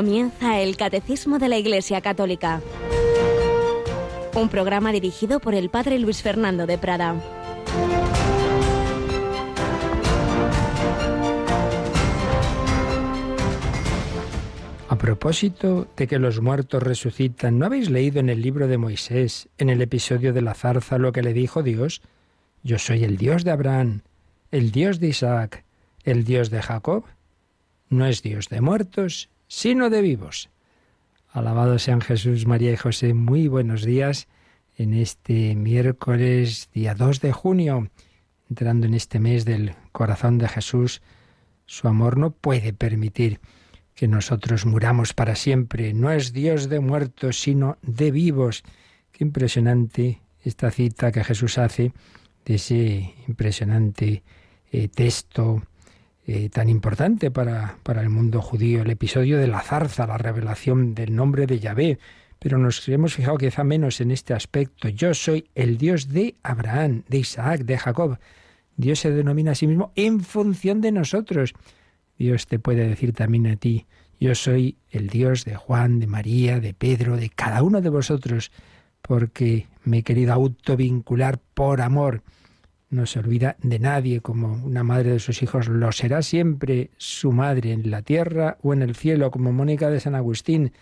Comienza el Catecismo de la Iglesia Católica. Un programa dirigido por el Padre Luis Fernando de Prada. A propósito de que los muertos resucitan, ¿no habéis leído en el libro de Moisés, en el episodio de la zarza, lo que le dijo Dios? Yo soy el Dios de Abraham, el Dios de Isaac, el Dios de Jacob. No es Dios de muertos, sino de vivos. Alabado sean Jesús, María y José. Muy buenos días en este miércoles, día 2 de junio, entrando en este mes del corazón de Jesús. Su amor no puede permitir que nosotros muramos para siempre. No es Dios de muertos, sino de vivos. Qué impresionante esta cita que Jesús hace de ese impresionante eh, texto eh, tan importante para, para el mundo judío, el episodio de la zarza, la revelación del nombre de Yahvé. Pero nos hemos fijado quizá menos en este aspecto. Yo soy el Dios de Abraham, de Isaac, de Jacob. Dios se denomina a sí mismo en función de nosotros. Dios te puede decir también a ti, yo soy el Dios de Juan, de María, de Pedro, de cada uno de vosotros, porque me he querido autovincular por amor no se olvida de nadie, como una madre de sus hijos lo será siempre su madre en la tierra o en el cielo, como Mónica de San Agustín.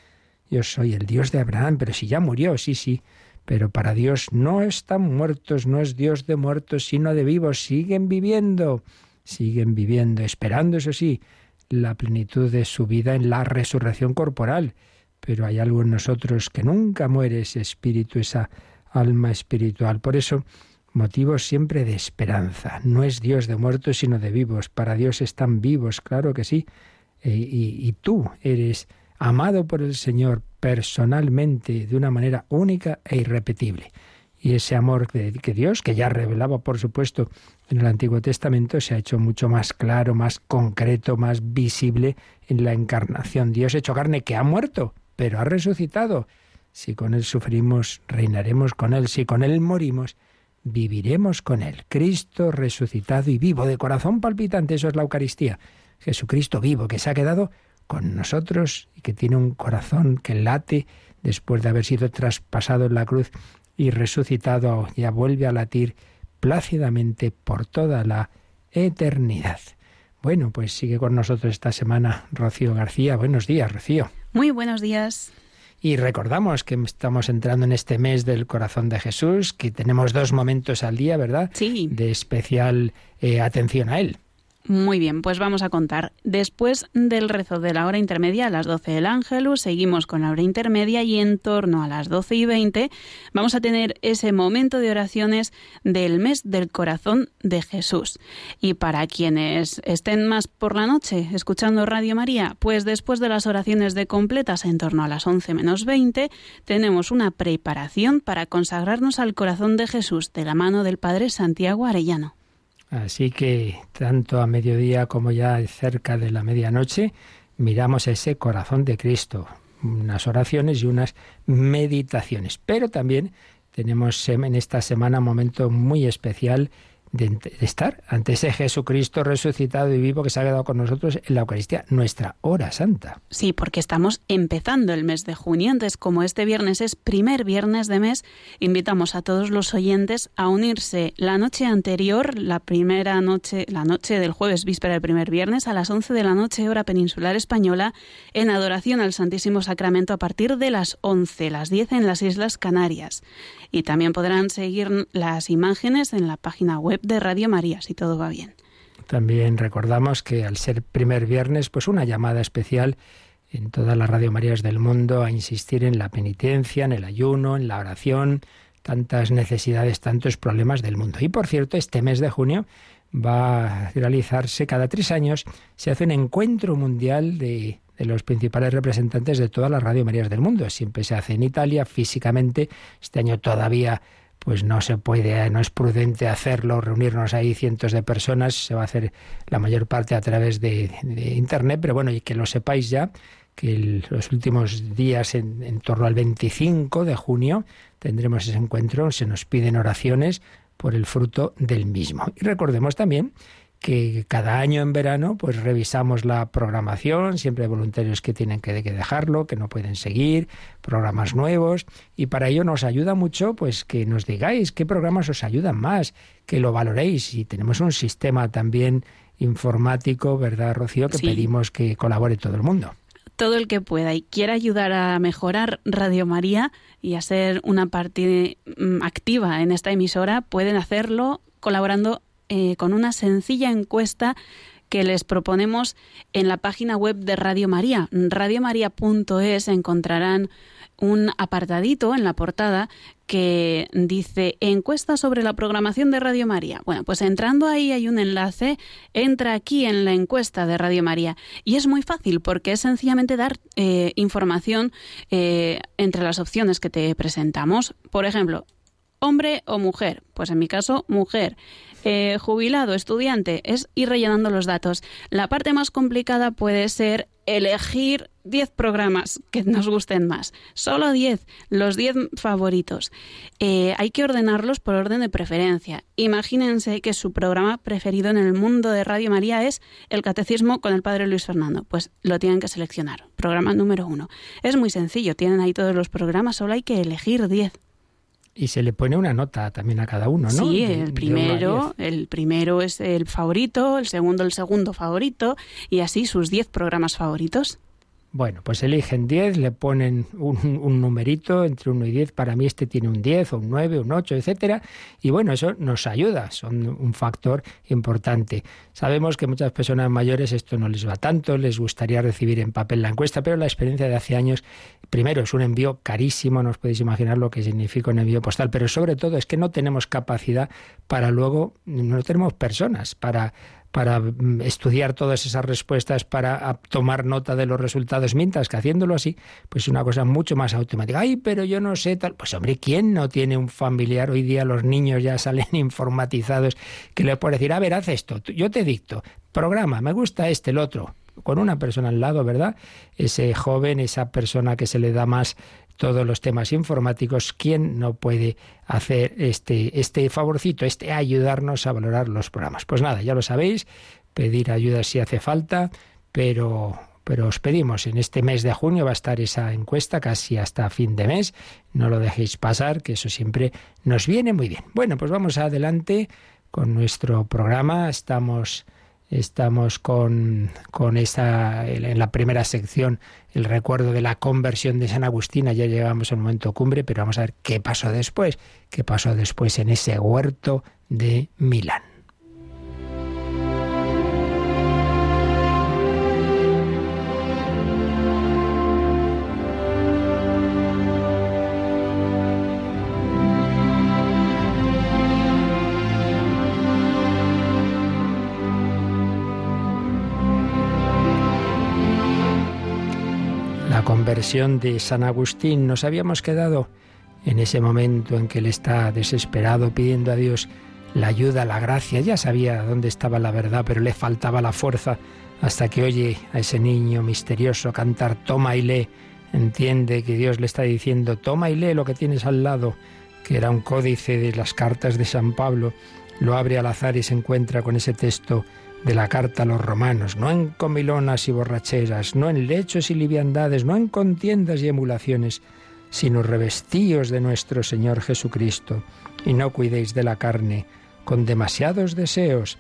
Yo soy el Dios de Abraham, pero si ya murió, sí, sí. Pero para Dios no están muertos, no es Dios de muertos, sino de vivos. Siguen viviendo, siguen viviendo, esperando, eso sí, la plenitud de su vida en la resurrección corporal. Pero hay algo en nosotros que nunca muere, ese espíritu, esa alma espiritual. Por eso, motivos siempre de esperanza. No es Dios de muertos, sino de vivos. Para Dios están vivos, claro que sí. E, y, tú eres amado por el Señor personalmente, de una manera única e irrepetible. Y ese amor de, que Dios, que ya revelaba, por supuesto, en el Antiguo Testamento, se ha hecho mucho más claro, más concreto, más visible en la encarnación. Dios hecho carne que ha muerto, pero ha resucitado. Si con Él sufrimos, reinaremos con Él. Si con Él morimos, viviremos con Él. Cristo resucitado y vivo, de corazón palpitante, eso es la Eucaristía. Jesucristo vivo, que se ha quedado con nosotros y que tiene un corazón que late después de haber sido traspasado en la cruz y resucitado, ya vuelve a latir plácidamente por toda la eternidad. Bueno, pues sigue con nosotros esta semana Rocío García. Buenos días, Rocío. Muy buenos días. Y recordamos que estamos entrando en este mes del corazón de Jesús, que tenemos dos momentos al día, ¿verdad? Sí. De especial eh, atención a él. Muy bien, pues vamos a contar. Después del rezo de la hora intermedia a las 12 del Ángelus, seguimos con la hora intermedia y en torno a las 12 y 20 vamos a tener ese momento de oraciones del mes del corazón de Jesús. Y para quienes estén más por la noche escuchando Radio María, pues después de las oraciones de completas en torno a las 11 menos 20, tenemos una preparación para consagrarnos al corazón de Jesús de la mano del Padre Santiago Arellano. Así que tanto a mediodía como ya cerca de la medianoche miramos ese corazón de Cristo, unas oraciones y unas meditaciones. Pero también tenemos en esta semana un momento muy especial de, estar ante ese Jesucristo resucitado y vivo que se ha quedado con nosotros en la Eucaristía, nuestra hora santa. Sí, porque estamos empezando el mes de junio. Entonces, como este viernes es primer viernes de mes, invitamos a todos los oyentes a unirse la noche anterior, la primera noche, la noche del jueves víspera del primer viernes, a las 11 de la noche, hora peninsular española, en adoración al Santísimo Sacramento a partir de las 11, las 10 en las Islas Canarias. Y también podrán seguir las imágenes en la página web de Radio María, si todo va bien. También recordamos que al ser primer viernes, pues una llamada especial en todas las Radio Marías del mundo a insistir en la penitencia, en el ayuno, en la oración, tantas necesidades, tantos problemas del mundo. Y por cierto, este mes de junio va a realizarse cada tres años, se hace un encuentro mundial de, de los principales representantes de todas las Radio Marías del mundo. Siempre se hace en Italia, físicamente. Este año todavía pues no se puede, no es prudente hacerlo, reunirnos ahí cientos de personas, se va a hacer la mayor parte a través de, Internet, pero bueno, y que lo sepáis ya, que los últimos días, en, en, torno al 25 de junio, tendremos ese encuentro, se nos piden oraciones por el fruto del mismo. Y recordemos también que cada año en verano pues revisamos la programación, siempre hay voluntarios que tienen que, dejarlo, que no pueden seguir, programas nuevos. Y para ello nos ayuda mucho pues que nos digáis qué programas os ayudan más, que lo valoréis. Y tenemos un sistema también informático, ¿verdad, Rocío? Que pedimos que colabore todo el mundo. Todo el que pueda. Y quiera ayudar a mejorar Radio María y a ser una parte mm, activa en esta emisora, pueden hacerlo colaborando eh, con una sencilla encuesta que les proponemos en la página web de Radio María. Radiomaria.es encontrarán un apartadito en la portada que dice encuesta sobre la programación de Radio María. Bueno, pues entrando ahí hay un enlace, entra aquí en la encuesta de Radio María y es muy fácil porque es sencillamente dar eh, información eh, entre las opciones que te presentamos. Por ejemplo, hombre o mujer. Pues en mi caso, mujer. Eh, jubilado, estudiante, es ir rellenando los datos. La parte más complicada puede ser elegir 10 programas que nos gusten más. Solo 10, los 10 favoritos. Eh, hay que ordenarlos por orden de preferencia. Imagínense que su programa preferido en el mundo de Radio María es el Catecismo con el Padre Luis Fernando. Pues lo tienen que seleccionar. Programa número uno. Es muy sencillo, tienen ahí todos los programas, solo hay que elegir 10 y se le pone una nota también a cada uno, ¿no? Sí, el primero, el primero es el favorito, el segundo el segundo favorito y así sus diez programas favoritos. Bueno, pues eligen 10, le ponen un, numerito entre 1 y 10. Para mí este tiene un 10 o un 9, un 8, etcétera. Y bueno, eso nos ayuda, son un factor importante. Sabemos que muchas personas mayores esto no les va tanto, les gustaría recibir en papel la encuesta, pero la experiencia de hace años, primero, es un envío carísimo, no os podéis imaginar lo que significa un envío postal, pero sobre todo es que no tenemos capacidad para luego, no tenemos personas para para mm, estudiar todas esas respuestas, para tomar nota de los resultados, mientras que haciéndolo así, pues es una cosa mucho más automática. Ay, pero yo no sé tal. Pues hombre, ¿quién no tiene un familiar? Hoy día los niños ya salen informatizados que le puede decir, a ver, haz esto, yo te dicto, programa, me gusta este, el otro con una persona al lado, ¿verdad? Ese joven, esa persona que se le da más todos los temas informáticos, ¿quién no puede hacer este, este favorcito, este ayudarnos a valorar los programas? Pues nada, ya lo sabéis, pedir ayuda si hace falta, pero pero os pedimos, en este mes de junio va a estar esa encuesta casi hasta fin de mes, no lo dejéis pasar, que eso siempre nos viene muy bien. Bueno, pues vamos adelante con nuestro programa, estamos Estamos con, con esa, en la primera sección, el recuerdo de la conversión de San Agustín. Ya llegamos al momento cumbre, pero vamos a ver qué pasó después. ¿Qué pasó después en ese huerto de Milán? De San Agustín. Nos habíamos quedado en ese momento en que él está desesperado pidiendo a Dios la ayuda, la gracia. Ya sabía dónde estaba la verdad, pero le faltaba la fuerza hasta que oye a ese niño misterioso cantar Toma y lee. Entiende que Dios le está diciendo Toma y lee lo que tienes al lado, que era un códice de las cartas de San Pablo. Lo abre al azar y se encuentra con ese texto de la carta a los romanos, no en comilonas y borracheras, no en lechos y liviandades, no en contiendas y emulaciones, sino revestíos de nuestro Señor Jesucristo, y no cuidéis de la carne con demasiados deseos.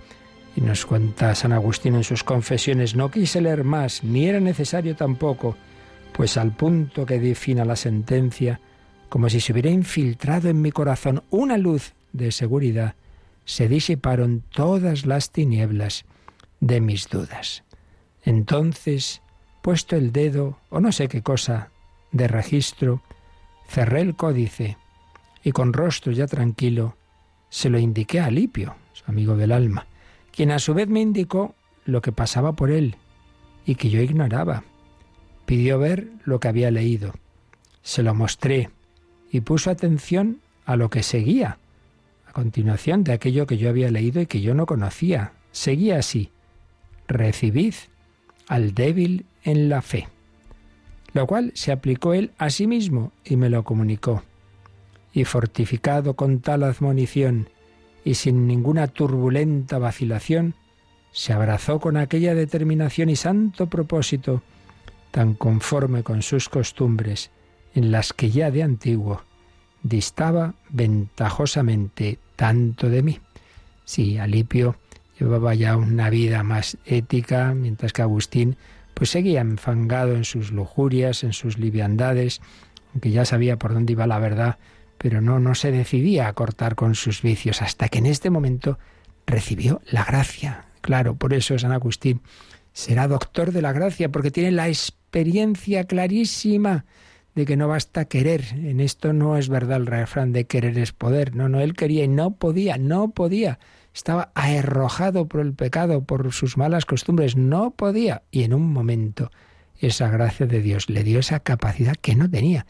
Y nos cuenta San Agustín en sus confesiones, no quise leer más, ni era necesario tampoco, pues al punto que defina la sentencia, como si se hubiera infiltrado en mi corazón una luz de seguridad, se disiparon todas las tinieblas de mis dudas. Entonces, puesto el dedo, o no sé qué cosa, de registro, cerré el códice y con rostro ya tranquilo se lo indiqué a Alipio, su amigo del alma, quien a su vez me indicó lo que pasaba por él y que yo ignoraba. Pidió ver lo que había leído. Se lo mostré y puso atención a lo que seguía continuación de aquello que yo había leído y que yo no conocía. Seguía así, recibid al débil en la fe, lo cual se aplicó él a sí mismo y me lo comunicó. Y fortificado con tal admonición y sin ninguna turbulenta vacilación, se abrazó con aquella determinación y santo propósito, tan conforme con sus costumbres, en las que ya de antiguo distaba ventajosamente tanto de mí. Sí, Alipio llevaba ya una vida más ética, mientras que Agustín pues seguía enfangado en sus lujurias, en sus liviandades, aunque ya sabía por dónde iba la verdad, pero no, no se decidía a cortar con sus vicios, hasta que en este momento recibió la gracia. Claro, por eso San Agustín será doctor de la gracia, porque tiene la experiencia clarísima de que no basta querer. En esto no es verdad el refrán de querer es poder. No, no, él quería y no podía, no podía. Estaba arrojado por el pecado, por sus malas costumbres, no podía. Y en un momento esa gracia de Dios le dio esa capacidad que no tenía.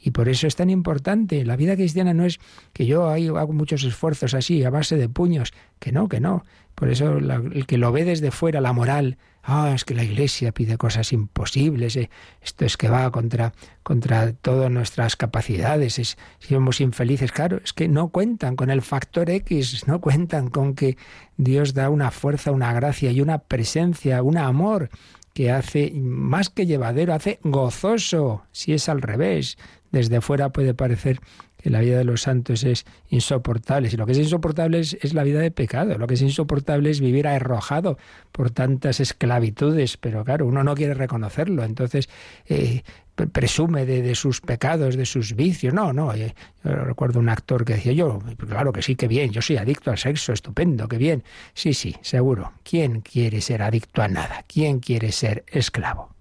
Y por eso es tan importante. La vida cristiana no es que yo hago muchos esfuerzos así, a base de puños. Que no, que no. Por eso el que lo ve desde fuera, la moral, ah, es que la Iglesia pide cosas imposibles, eh, esto es que va contra, contra todas nuestras capacidades, es, somos infelices. Claro, es que no cuentan con el factor X, no cuentan con que Dios da una fuerza, una gracia y una presencia, un amor que hace más que llevadero, hace gozoso, si es al revés. Desde fuera puede parecer que la vida de los santos es insoportable. Si lo que es insoportable es, la vida de pecado, lo que es insoportable es vivir arrojado por tantas esclavitudes, pero claro, uno no quiere reconocerlo, entonces eh, presume de, sus pecados, de sus vicios. No, no, eh, yo recuerdo un actor que decía, yo, claro que sí, que bien, yo soy adicto al sexo, estupendo, qué bien. Sí, sí, seguro. ¿Quién quiere ser adicto a nada? ¿Quién quiere ser esclavo?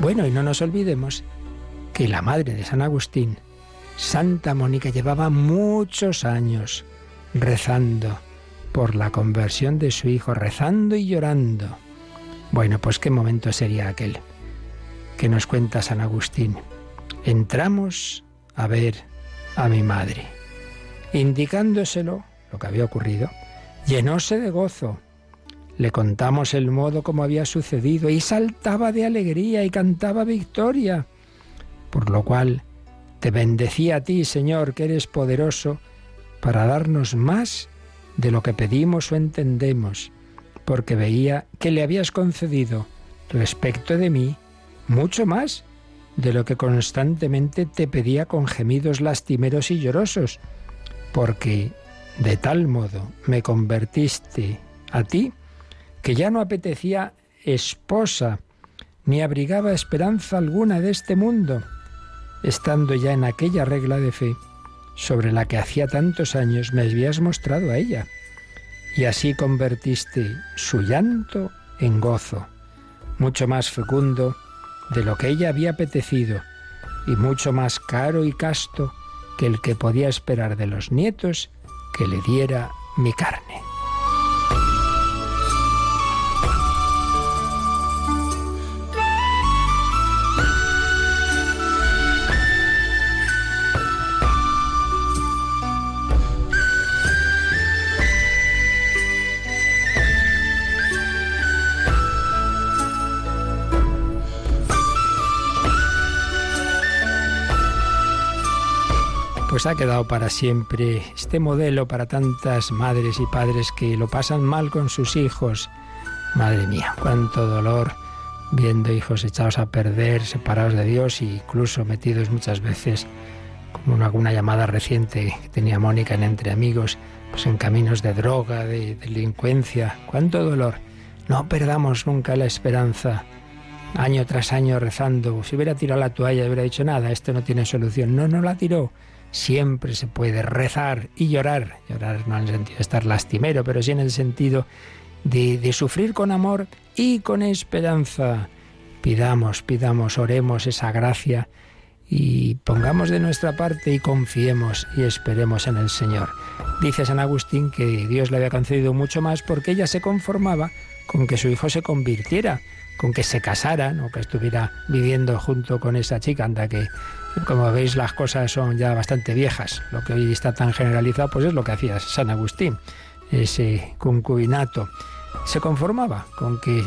Bueno, y no nos olvidemos que la madre de San Agustín, Santa Mónica, llevaba muchos años rezando por la conversión de su hijo, rezando y llorando. Bueno, pues qué momento sería aquel que nos cuenta San Agustín. Entramos a ver a mi madre. Indicándoselo lo que había ocurrido, llenóse de gozo le contamos el modo como había sucedido y saltaba de alegría y cantaba victoria. Por lo cual te bendecía a ti, Señor, que eres poderoso, para darnos más de lo que pedimos o entendemos, porque veía que le habías concedido respecto de mí mucho más de lo que constantemente te pedía con gemidos lastimeros y llorosos, porque de tal modo me convertiste a ti que ya no apetecía esposa, ni abrigaba esperanza alguna de este mundo, estando ya en aquella regla de fe sobre la que hacía tantos años me habías mostrado a ella, y así convertiste su llanto en gozo, mucho más fecundo de lo que ella había apetecido, y mucho más caro y casto que el que podía esperar de los nietos que le diera mi carne. Pues ha quedado para siempre este modelo para tantas madres y padres que lo pasan mal con sus hijos. Madre mía, cuánto dolor viendo hijos echados a perder, separados de Dios e incluso metidos muchas veces, como en alguna llamada reciente que tenía Mónica en Entre Amigos, pues en caminos de droga, de delincuencia. Cuánto dolor. No perdamos nunca la esperanza. Año tras año rezando. Si hubiera tirado la toalla, hubiera dicho nada, esto no tiene solución. No, no la tiró siempre se puede rezar y llorar. Llorar no en el sentido de estar lastimero, pero sí en el sentido de, de sufrir con amor y con esperanza. Pidamos, pidamos, oremos esa gracia y pongamos de nuestra parte y confiemos y esperemos en el Señor. Dice San Agustín que Dios le había concedido mucho más porque ella se conformaba con que su hijo se convirtiera, con que se casara, no que estuviera viviendo junto con esa chica, anda que como veis, las cosas son ya bastante viejas. Lo que hoy está tan generalizado, pues es lo que hacía San Agustín, ese concubinato. Se conformaba con que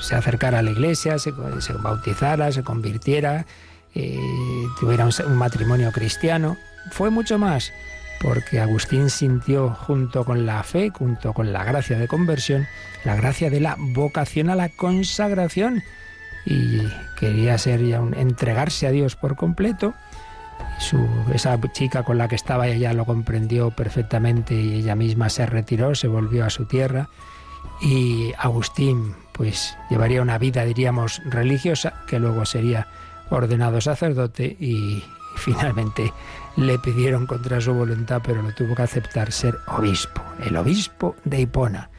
se acercara a la iglesia, se, bautizara, se convirtiera, eh, tuviera un, matrimonio cristiano. Fue mucho más. porque Agustín sintió junto con la fe, junto con la gracia de conversión, la gracia de la vocación a la consagración y quería ser ya un, entregarse a Dios por completo. Su, esa chica con la que estaba ella lo comprendió perfectamente y ella misma se retiró, se volvió a su tierra y Agustín pues llevaría una vida diríamos religiosa que luego sería ordenado sacerdote y finalmente le pidieron contra su voluntad, pero lo tuvo que aceptar ser obispo, el obispo de Hipona.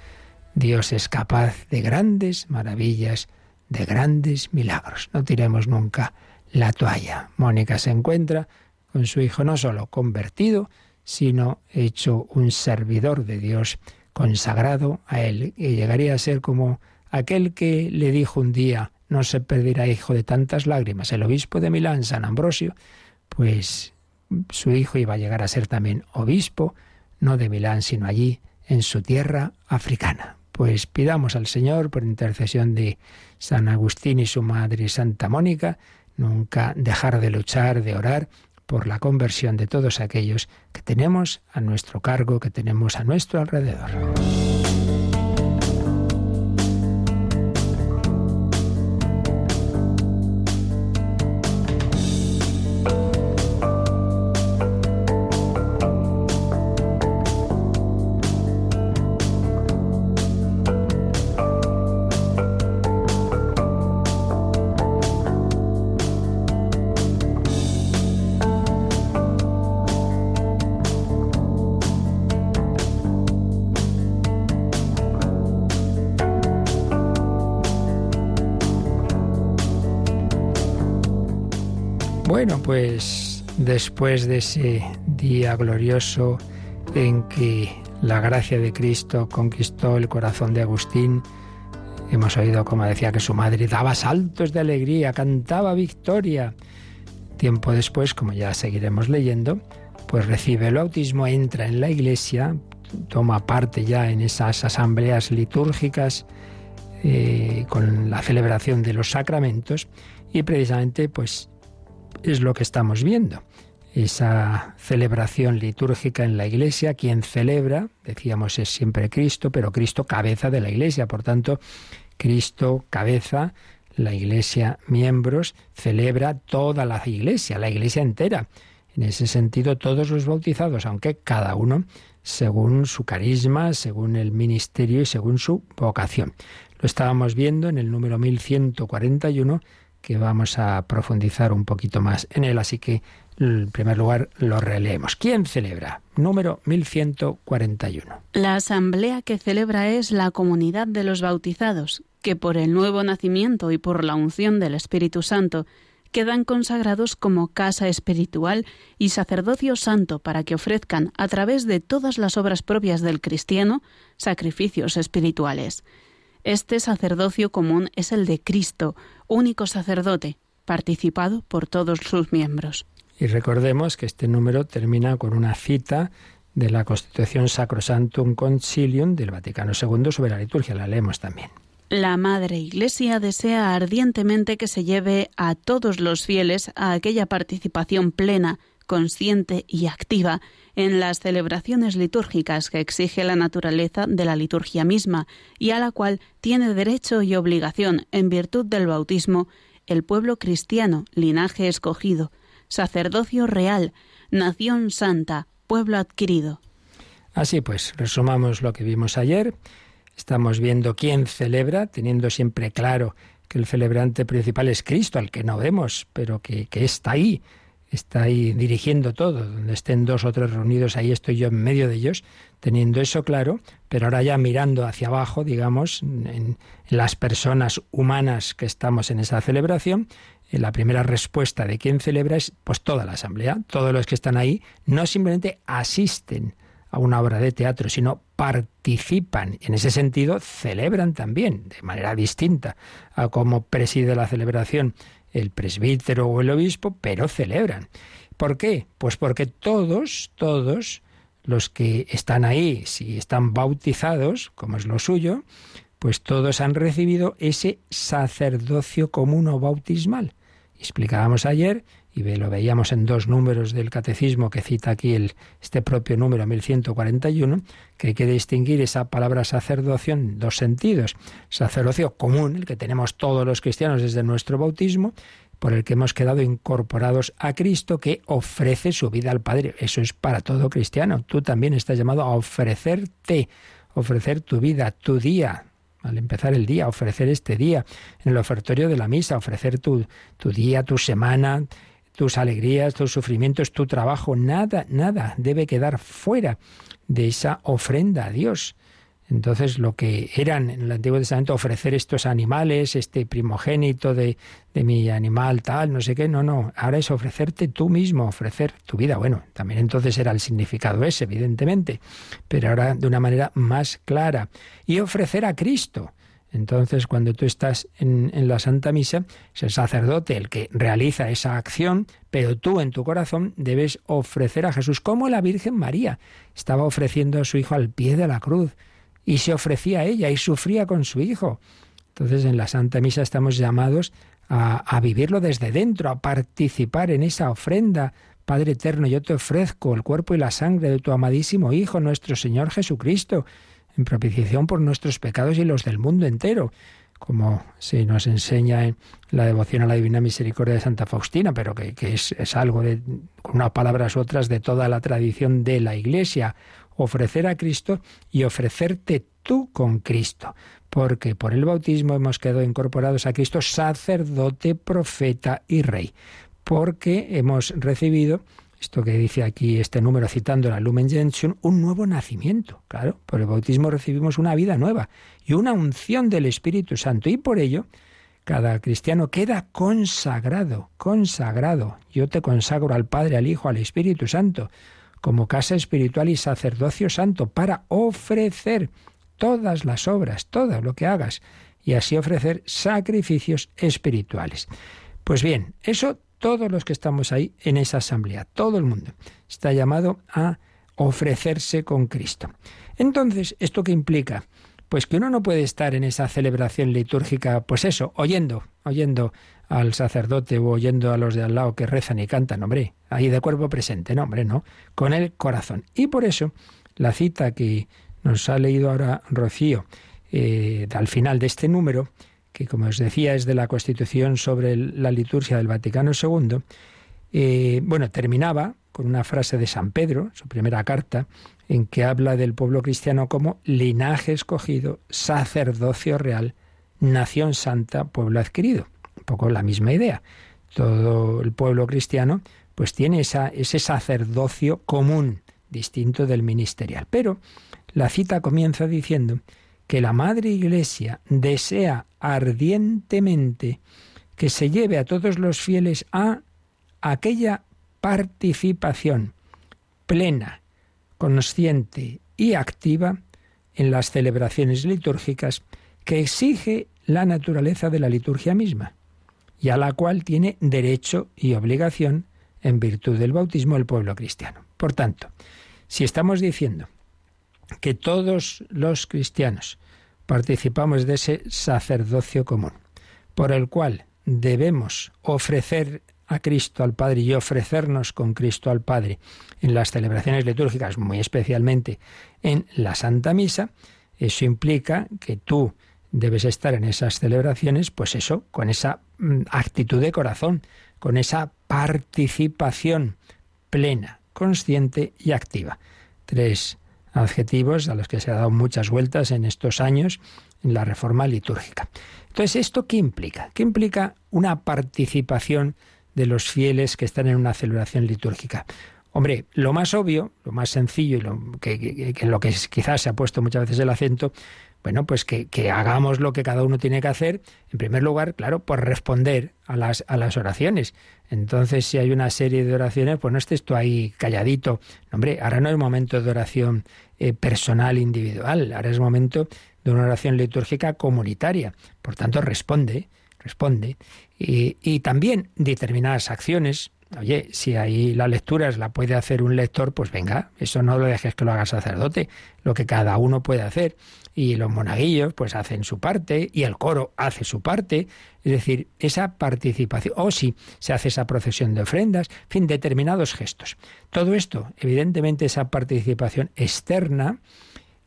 Dios es capaz de grandes maravillas, de grandes milagros. No tiremos nunca la toalla. Mónica se encuentra con su hijo no solo convertido, sino hecho un servidor de Dios, consagrado a él, y llegaría a ser como aquel que le dijo un día, no se perderá hijo de tantas lágrimas, el obispo de Milán, San Ambrosio, pues su hijo iba a llegar a ser también obispo, no de Milán, sino allí, en su tierra africana. Pues pidamos al Señor, por intercesión de San Agustín y su madre Santa Mónica, nunca dejar de luchar, de orar por la conversión de todos aquellos que tenemos a nuestro cargo, que tenemos a nuestro alrededor. Bueno, pues después de ese día glorioso en que la gracia de Cristo conquistó el corazón de Agustín, hemos oído como decía que su madre daba saltos de alegría, cantaba victoria. Tiempo después, como ya seguiremos leyendo, pues recibe el bautismo, entra en la iglesia, toma parte ya en esas asambleas litúrgicas eh, con la celebración de los sacramentos y precisamente pues es lo que estamos viendo. Esa celebración litúrgica en la iglesia, quien celebra, decíamos, es siempre Cristo, pero Cristo cabeza de la iglesia. Por tanto, Cristo cabeza, la iglesia miembros, celebra toda la iglesia, la iglesia entera. En ese sentido, todos los bautizados, aunque cada uno según su carisma, según el ministerio y según su vocación. Lo estábamos viendo en el número 1141 que vamos a profundizar un poquito más en él, así que en primer lugar lo releemos. ¿Quién celebra? Número 1141. La asamblea que celebra es la comunidad de los bautizados, que por el nuevo nacimiento y por la unción del Espíritu Santo quedan consagrados como casa espiritual y sacerdocio santo para que ofrezcan, a través de todas las obras propias del cristiano, sacrificios espirituales. Este sacerdocio común es el de Cristo, único sacerdote, participado por todos sus miembros. Y recordemos que este número termina con una cita de la Constitución Sacrosantum Concilium del Vaticano II sobre la liturgia. La leemos también. La Madre Iglesia desea ardientemente que se lleve a todos los fieles a aquella participación plena, consciente y activa en las celebraciones litúrgicas que exige la naturaleza de la liturgia misma y a la cual tiene derecho y obligación en virtud del bautismo el pueblo cristiano, linaje escogido, sacerdocio real, nación santa, pueblo adquirido. Así pues, resumamos lo que vimos ayer. Estamos viendo quién celebra, teniendo siempre claro que el celebrante principal es Cristo, al que no vemos, pero que, que está ahí está ahí dirigiendo todo. Donde estén dos o tres reunidos, ahí estoy yo en medio de ellos, teniendo eso claro, pero ahora ya mirando hacia abajo, digamos, en, las personas humanas que estamos en esa celebración, en la primera respuesta de quien celebra es pues toda la asamblea, todos los que están ahí, no simplemente asisten a una obra de teatro, sino participan. En ese sentido, celebran también, de manera distinta a cómo preside la celebración el presbítero o el obispo, pero celebran. ¿Por qué? Pues porque todos, todos los que están ahí, si están bautizados, como es lo suyo, pues todos han recibido ese sacerdocio común o bautismal. Explicábamos ayer y lo veíamos en dos números del catecismo que cita aquí el, este propio número 1141, que hay que distinguir esa palabra sacerdocio en dos sentidos. Sacerdocio común, el que tenemos todos los cristianos desde nuestro bautismo, por el que hemos quedado incorporados a Cristo, que ofrece su vida al Padre. Eso es para todo cristiano. Tú también estás llamado a ofrecerte, ofrecer tu vida, tu día, al empezar el día, ofrecer este día, en el ofertorio de la misa, ofrecer tu, tu día, tu semana, tus alegrías, tus sufrimientos, tu trabajo, nada, nada debe quedar fuera de esa ofrenda a Dios. Entonces, lo que eran en el Antiguo Testamento ofrecer estos animales, este primogénito de, de, mi animal tal, no sé qué, no, no, ahora es ofrecerte tú mismo, ofrecer tu vida. Bueno, también entonces era el significado ese, evidentemente, pero ahora de una manera más clara. Y ofrecer a Cristo. Entonces, cuando tú estás en, la Santa Misa, es el sacerdote el que realiza esa acción, pero tú en tu corazón debes ofrecer a Jesús, como la Virgen María estaba ofreciendo a su hijo al pie de la cruz, y se ofrecía a ella y sufría con su hijo. Entonces, en la Santa Misa estamos llamados a, a vivirlo desde dentro, a participar en esa ofrenda. Padre eterno, yo te ofrezco el cuerpo y la sangre de tu amadísimo Hijo, nuestro Señor Jesucristo en propiciación por nuestros pecados y los del mundo entero, como se nos enseña en la devoción a la Divina Misericordia de Santa Faustina, pero que, es, es, algo de, con unas palabras otras, de toda la tradición de la Iglesia, ofrecer a Cristo y ofrecerte tú con Cristo, porque por el bautismo hemos quedado incorporados a Cristo sacerdote, profeta y rey, porque hemos recibido esto que dice aquí este número citando la Lumen Gentium, un nuevo nacimiento. Claro, por el bautismo recibimos una vida nueva y una unción del Espíritu Santo. Y por ello, cada cristiano queda consagrado, consagrado. Yo te consagro al Padre, al Hijo, al Espíritu Santo, como casa espiritual y sacerdocio santo, para ofrecer todas las obras, todo lo que hagas, y así ofrecer sacrificios espirituales. Pues bien, eso todos los que estamos ahí en esa asamblea, todo el mundo está llamado a ofrecerse con Cristo. Entonces, ¿esto qué implica? Pues que uno no puede estar en esa celebración litúrgica, pues eso, oyendo, oyendo al sacerdote o oyendo a los de al lado que rezan y cantan, hombre, ahí de cuerpo presente, no, hombre, no, con el corazón. Y por eso, la cita que nos ha leído ahora Rocío eh, al final de este número, que como os decía es de la Constitución sobre la liturgia del Vaticano II, eh, bueno, terminaba con una frase de San Pedro, su primera carta, en que habla del pueblo cristiano como linaje escogido, sacerdocio real, nación santa, pueblo adquirido. Un poco la misma idea. Todo el pueblo cristiano pues tiene esa, ese sacerdocio común, distinto del ministerial. Pero la cita comienza diciendo que la Madre Iglesia desea ardientemente que se lleve a todos los fieles a aquella participación plena, consciente y activa en las celebraciones litúrgicas que exige la naturaleza de la liturgia misma y a la cual tiene derecho y obligación en virtud del bautismo el pueblo cristiano. Por tanto, si estamos diciendo que todos los cristianos participamos de ese sacerdocio común, por el cual debemos ofrecer a Cristo al Padre y ofrecernos con Cristo al Padre en las celebraciones litúrgicas, muy especialmente en la Santa Misa, eso implica que tú debes estar en esas celebraciones, pues eso, con esa mm, actitud de corazón, con esa participación plena, consciente y activa. Tres adjetivos a los que se ha dado muchas vueltas en estos años en la reforma litúrgica. Entonces, ¿esto qué implica? ¿Qué implica una participación de los fieles que están en una celebración litúrgica? Hombre, lo más obvio, lo más sencillo y lo que, lo que quizás se ha puesto muchas veces el acento, bueno, pues que, hagamos lo que cada uno tiene que hacer. En primer lugar, claro, por responder a las, a las oraciones. Entonces, si hay una serie de oraciones, pues no estés tú ahí calladito. hombre, ahora no es momento de oración eh, personal, individual. Ahora es momento de una oración litúrgica comunitaria. Por tanto, responde, responde. Y, y también determinadas acciones Oye, si ahí la lectura la puede hacer un lector, pues venga, eso no lo dejes que lo haga sacerdote, lo que cada uno puede hacer. Y los monaguillos pues hacen su parte y el coro hace su parte. Es decir, esa participación, o si se hace esa procesión de ofrendas, en fin, determinados gestos. Todo esto, evidentemente, esa participación externa,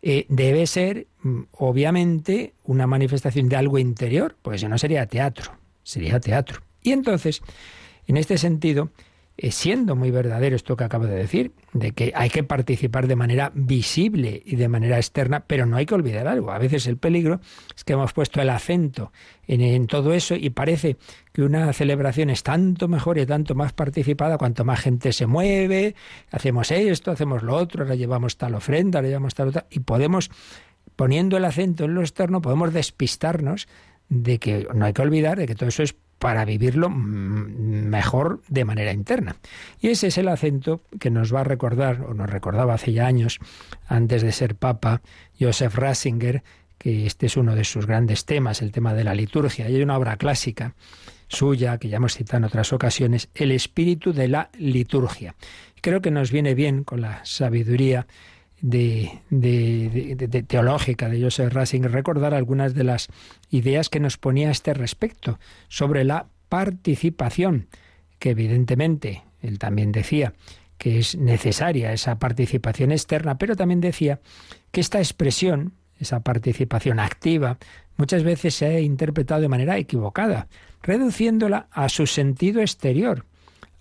eh, debe ser, mm, obviamente, una manifestación de algo interior, porque si no sería teatro, sería teatro. Y entonces, en este sentido, siendo muy verdadero esto que acabo de decir, de que hay que participar de manera visible y de manera externa, pero no hay que olvidar algo. A veces el peligro es que hemos puesto el acento en, todo eso y parece que una celebración es tanto mejor y tanto más participada cuanto más gente se mueve, hacemos esto, hacemos lo otro, ahora llevamos tal ofrenda, ahora llevamos tal otra, y podemos, poniendo el acento en lo externo, podemos despistarnos de que no hay que olvidar de que todo eso es para vivirlo mejor de manera interna. Y ese es el acento que nos va a recordar, o nos recordaba hace ya años, antes de ser Papa, Joseph Ratzinger, que este es uno de sus grandes temas, el tema de la liturgia. Y hay una obra clásica suya, que ya hemos citado en otras ocasiones, El espíritu de la liturgia. Creo que nos viene bien con la sabiduría de, de, teológica de Joseph Ratzinger recordar algunas de las ideas que nos ponía a este respecto sobre la participación, que evidentemente él también decía que es necesaria esa participación externa, pero también decía que esta expresión, esa participación activa, muchas veces se ha interpretado de manera equivocada, reduciéndola a su sentido exterior,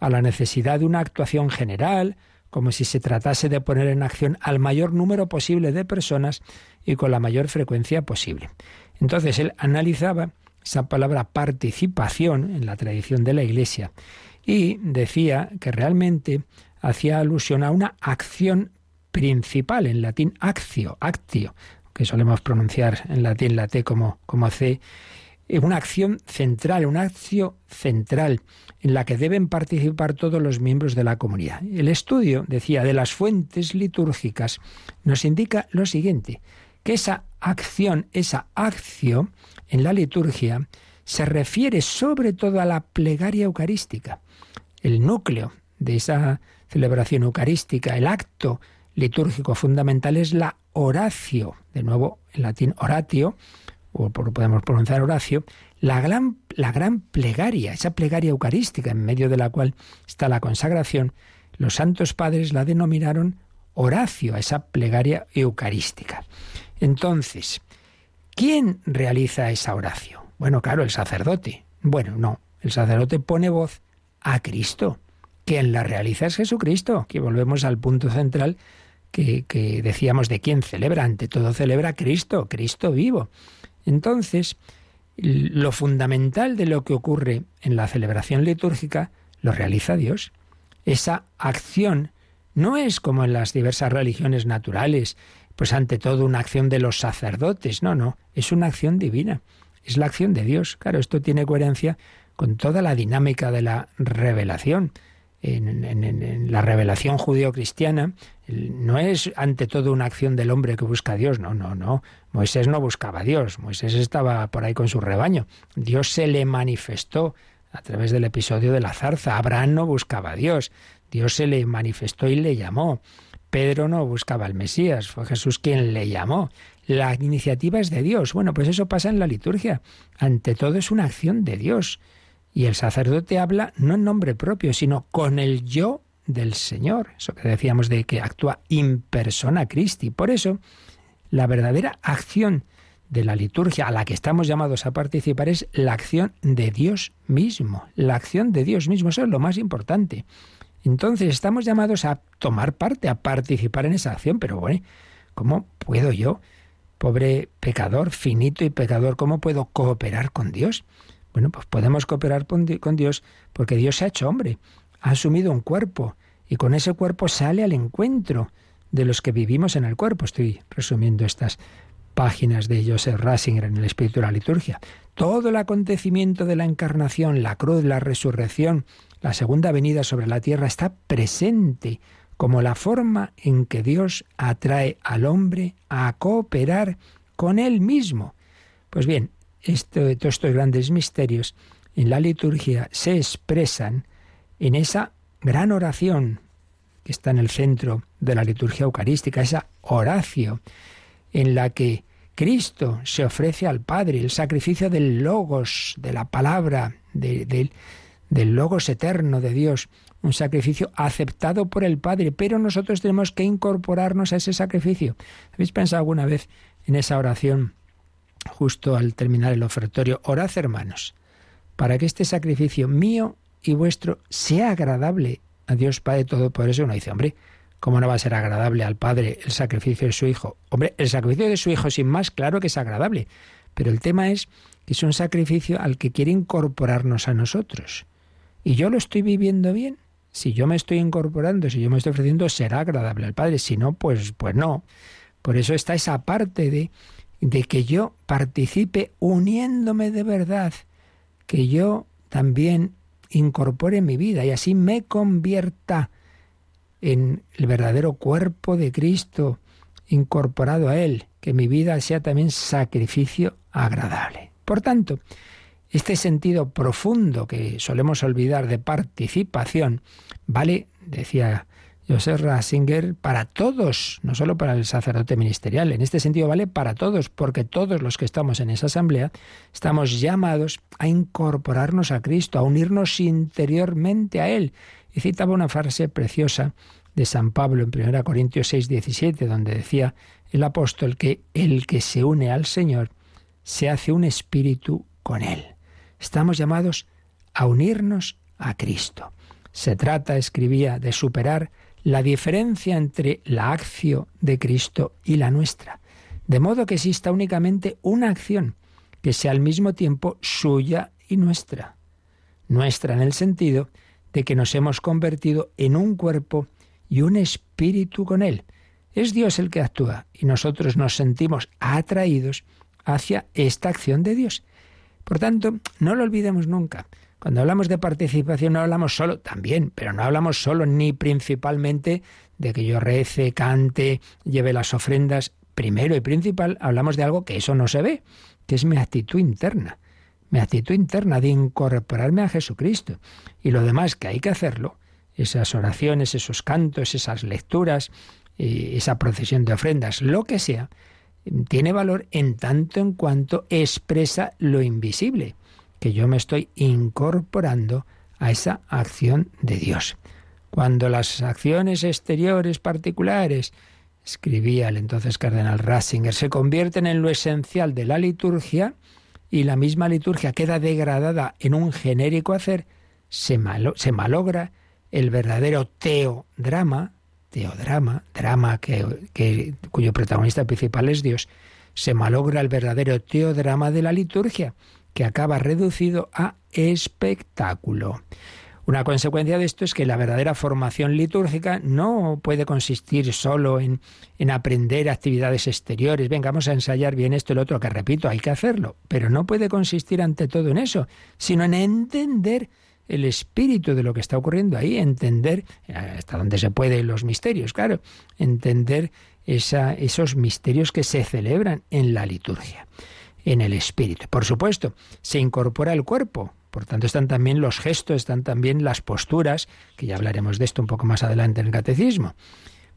a la necesidad de una actuación general, como si se tratase de poner en acción al mayor número posible de personas y con la mayor frecuencia posible. Entonces él analizaba esa palabra participación en la tradición de la Iglesia y decía que realmente hacía alusión a una acción principal, en latín actio, actio, que solemos pronunciar en latín la T como, como C, una acción central, una acción central en la que deben participar todos los miembros de la comunidad. El estudio, decía, de las fuentes litúrgicas nos indica lo siguiente, que esa acción, esa acción en la liturgia se refiere sobre todo a la plegaria eucarística. El núcleo de esa celebración eucarística, el acto litúrgico fundamental es la oratio, de nuevo en latín oratio, o podemos pronunciar Horacio, la gran, la gran plegaria, esa plegaria eucarística en medio de la cual está la consagración, los santos padres la denominaron Horacio, esa plegaria eucarística. Entonces, ¿quién realiza esa oración? Bueno, claro, el sacerdote. Bueno, no, el sacerdote pone voz a Cristo. Quien la realiza es Jesucristo, que volvemos al punto central que, que decíamos de quién celebra. Ante todo celebra Cristo, Cristo vivo. Entonces, lo fundamental de lo que ocurre en la celebración litúrgica lo realiza Dios. Esa acción no es como en las diversas religiones naturales, pues ante todo una acción de los sacerdotes, no, no, es una acción divina, es la acción de Dios. Claro, esto tiene coherencia con toda la dinámica de la revelación en, la revelación judío-cristiana, no es ante todo una acción del hombre que busca a Dios, no, no, no. Moisés no buscaba a Dios, Moisés estaba por ahí con su rebaño. Dios se le manifestó a través del episodio de la zarza. Abraham no buscaba a Dios, Dios se le manifestó y le llamó. Pedro no buscaba al Mesías, fue Jesús quien le llamó. La iniciativa es de Dios. Bueno, pues eso pasa en la liturgia. Ante todo es una acción de Dios. Y el sacerdote habla no en nombre propio, sino con el yo del Señor. Eso que decíamos de que actúa in persona Christi. Por eso, la verdadera acción de la liturgia a la que estamos llamados a participar es la acción de Dios mismo. La acción de Dios mismo, eso es lo más importante. Entonces estamos llamados a tomar parte, a participar en esa acción, pero bueno, ¿cómo puedo yo, pobre pecador, finito y pecador, cómo puedo cooperar con Dios? Bueno, pues podemos cooperar con Dios porque Dios se ha hecho hombre, ha asumido un cuerpo y con ese cuerpo sale al encuentro de los que vivimos en el cuerpo. Estoy resumiendo estas páginas de Joseph Ratzinger en el Espíritu de la Liturgia. Todo el acontecimiento de la encarnación, la cruz, la resurrección, la segunda venida sobre la tierra está presente como la forma en que Dios atrae al hombre a cooperar con él mismo. Pues bien, todos estos grandes misterios en la liturgia se expresan en esa gran oración que está en el centro de la liturgia eucarística, esa oración en la que Cristo se ofrece al Padre, el sacrificio del logos, de la palabra, del logos eterno de Dios, un sacrificio aceptado por el Padre, pero nosotros tenemos que incorporarnos a ese sacrificio. ¿Habéis pensado alguna vez en esa oración justo al terminar el ofertorio? Orad, hermanos, para que este sacrificio mío y vuestro sea agradable a Dios Padre Todopoderoso. Uno dice, hombre, ¿cómo no va a ser agradable al Padre el sacrificio de su Hijo? Hombre, el sacrificio de su Hijo, sin más, claro que es agradable. Pero el tema es que es un sacrificio al que quiere incorporarnos a nosotros. ¿Y yo lo estoy viviendo bien? Si yo me estoy incorporando, si yo me estoy ofreciendo, será agradable al Padre. Si no, pues, pues no. Por eso está esa parte de, de que yo participe uniéndome de verdad, que yo también incorpore mi vida y así me convierta en el verdadero cuerpo de Cristo, incorporado a Él, que mi vida sea también sacrificio agradable. Por tanto, este sentido profundo que solemos olvidar de participación vale, decía Joseph Ratzinger, para todos, no solo para el sacerdote ministerial. En este sentido vale para todos, porque todos los que estamos en esa asamblea estamos llamados a incorporarnos a Cristo, a unirnos interiormente a Él. Y citaba una frase preciosa de San Pablo en 1 Corintios 6, 17, donde decía el apóstol que el que se une al Señor se hace un espíritu con Él. Estamos llamados a unirnos a Cristo. Se trata, escribía, de superar la diferencia entre la acción de Cristo y la nuestra, de modo que exista únicamente una acción que sea al mismo tiempo suya y nuestra. Nuestra en el sentido de que nos hemos convertido en un cuerpo y un espíritu con Él. Es Dios el que actúa y nosotros nos sentimos atraídos hacia esta acción de Dios. Por tanto, no lo olvidemos nunca. Cuando hablamos de participación no hablamos solo, también, pero no hablamos solo ni principalmente de que yo rece, cante, lleve las ofrendas. Primero y principal hablamos de algo que eso no se ve, que es mi actitud interna. Mi actitud interna de incorporarme a Jesucristo. Y lo demás que hay que hacerlo, esas oraciones, esos cantos, esas lecturas, eh, esa procesión de ofrendas, lo que sea, tiene valor en tanto en cuanto expresa lo invisible que yo me estoy incorporando a esa acción de Dios. Cuando las acciones exteriores particulares, escribía el entonces cardenal Ratzinger, se convierten en lo esencial de la liturgia y la misma liturgia queda degradada en un genérico hacer, se, se malogra el verdadero teodrama, teodrama, drama que, cuyo protagonista principal es Dios, se malogra el verdadero teodrama de la liturgia, que acaba reducido a espectáculo. Una consecuencia de esto es que la verdadera formación litúrgica no puede consistir solo en, en, aprender actividades exteriores. Venga, vamos a ensayar bien esto y lo otro, que repito, hay que hacerlo, pero no puede consistir ante todo en eso, sino en entender el espíritu de lo que está ocurriendo ahí, entender, eh, hasta donde se puede, los misterios, claro, entender esa, esos misterios que se celebran en la liturgia en el espíritu. Por supuesto, se incorpora el cuerpo, por tanto están también los gestos, están también las posturas, que ya hablaremos de esto un poco más adelante en el catecismo,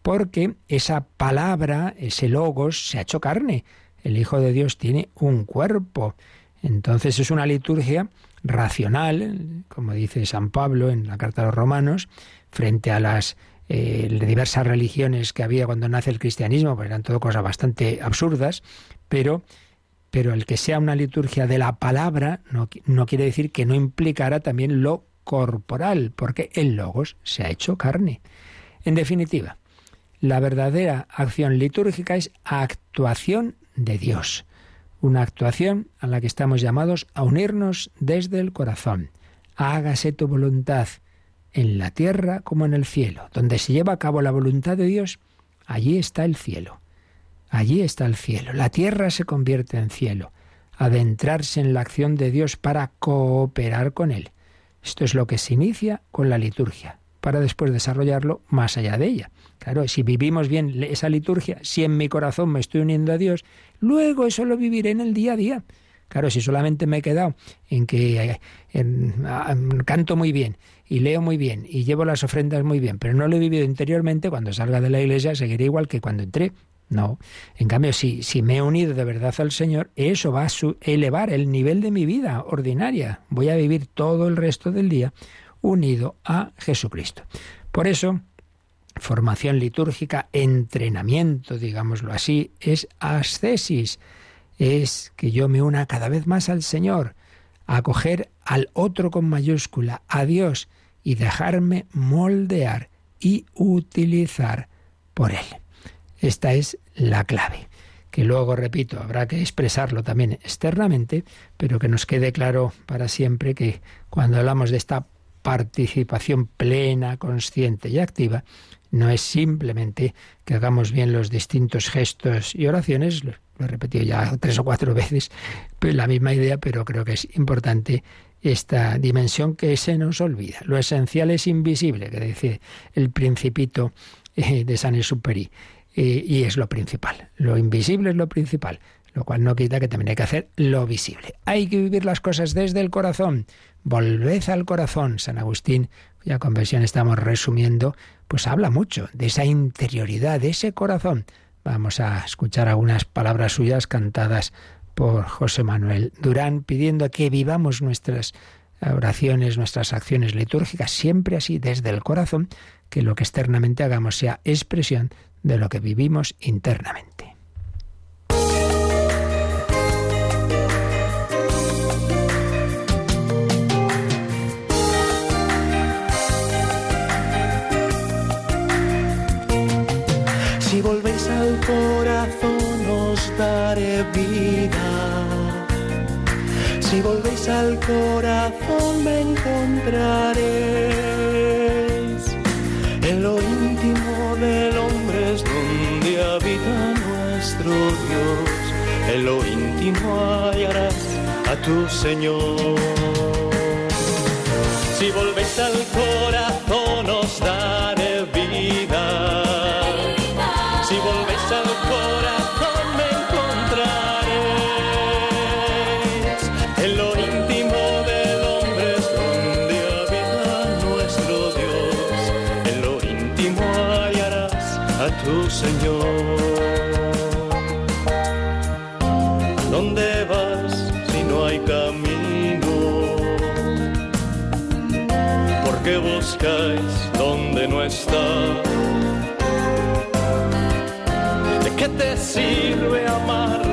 porque esa palabra, ese logos, se ha hecho carne. El Hijo de Dios tiene un cuerpo. Entonces es una liturgia racional, como dice San Pablo en la Carta a los Romanos, frente a las eh, diversas religiones que había cuando nace el cristianismo, pues eran todo cosas bastante absurdas, pero pero el que sea una liturgia de la palabra no, no quiere decir que no implicara también lo corporal, porque el logos se ha hecho carne. En definitiva, la verdadera acción litúrgica es actuación de Dios, una actuación a la que estamos llamados a unirnos desde el corazón. Hágase tu voluntad en la tierra como en el cielo. Donde se lleva a cabo la voluntad de Dios, allí está el cielo. Allí está el cielo. La tierra se convierte en cielo. Adentrarse en la acción de Dios para cooperar con Él. Esto es lo que se inicia con la liturgia, para después desarrollarlo más allá de ella. Claro, si vivimos bien esa liturgia, si en mi corazón me estoy uniendo a Dios, luego eso lo viviré en el día a día. Claro, si solamente me he quedado en que canto muy bien y leo muy bien y llevo las ofrendas muy bien, pero no lo he vivido interiormente, cuando salga de la iglesia seguiré igual que cuando entré. No. En cambio, si, si me he unido de verdad al Señor, eso va a elevar el nivel de mi vida ordinaria. Voy a vivir todo el resto del día unido a Jesucristo. Por eso, formación litúrgica, entrenamiento, digámoslo así, es ascesis, es que yo me una cada vez más al Señor, a acoger al otro con mayúscula, a Dios, y dejarme moldear y utilizar por Él. Esta es la clave, que luego, repito, habrá que expresarlo también externamente, pero que nos quede claro para siempre que cuando hablamos de esta participación plena, consciente y activa, no es simplemente que hagamos bien los distintos gestos y oraciones, lo, he repetido ya tres o cuatro veces, pues la misma idea, pero creo que es importante esta dimensión que se nos olvida. Lo esencial es invisible, que dice el principito eh, de San Exupéry, y es lo principal. Lo invisible es lo principal, lo cual no quita que también hay que hacer lo visible. Hay que vivir las cosas desde el corazón. Volved al corazón. San Agustín, cuya conversión estamos resumiendo, pues habla mucho de esa interioridad, de ese corazón. Vamos a escuchar algunas palabras suyas cantadas por José Manuel Durán, pidiendo que vivamos nuestras oraciones, nuestras acciones litúrgicas, siempre así, desde el corazón, que lo que externamente hagamos sea expresión de lo que vivimos internamente. Si volvéis al corazón os daré vida. Si volvéis al corazón me encontraréis. En lo íntimo hallarás a tu Señor. Si volvéis al corazón os daré vida. Si volvéis al corazón me encontraréis. En lo íntimo del hombre es donde habita nuestro Dios. En lo íntimo hallarás a tu Señor. Sirve amar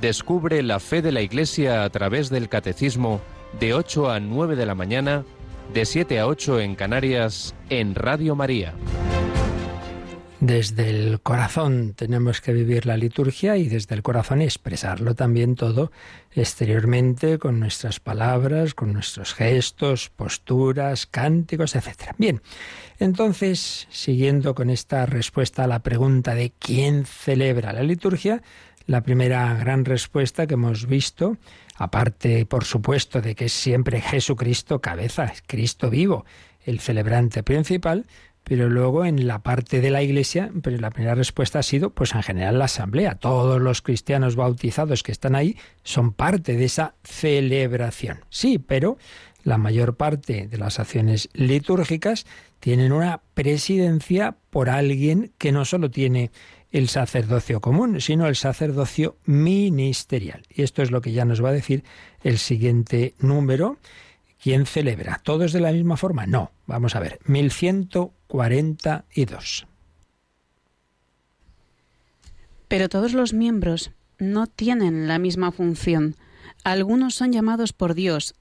Descubre la fe de la Iglesia a través del Catecismo de 8 a 9 de la mañana, de 7 a 8 en Canarias, en Radio María. Desde el corazón tenemos que vivir la liturgia y desde el corazón expresarlo también todo exteriormente con nuestras palabras, con nuestros gestos, posturas, cánticos, etc. Bien, entonces, siguiendo con esta respuesta a la pregunta de quién celebra la liturgia, la primera gran respuesta que hemos visto, aparte por supuesto de que es siempre Jesucristo cabeza, es Cristo vivo, el celebrante principal, pero luego en la parte de la Iglesia, pues la primera respuesta ha sido, pues en general la Asamblea. Todos los cristianos bautizados que están ahí son parte de esa celebración. Sí, pero la mayor parte de las acciones litúrgicas tienen una presidencia por alguien que no solo tiene el sacerdocio común, sino el sacerdocio ministerial. Y esto es lo que ya nos va a decir el siguiente número. ¿Quién celebra? ¿Todos de la misma forma? No. Vamos a ver. 1142. Pero todos los miembros no tienen la misma función. Algunos son llamados por Dios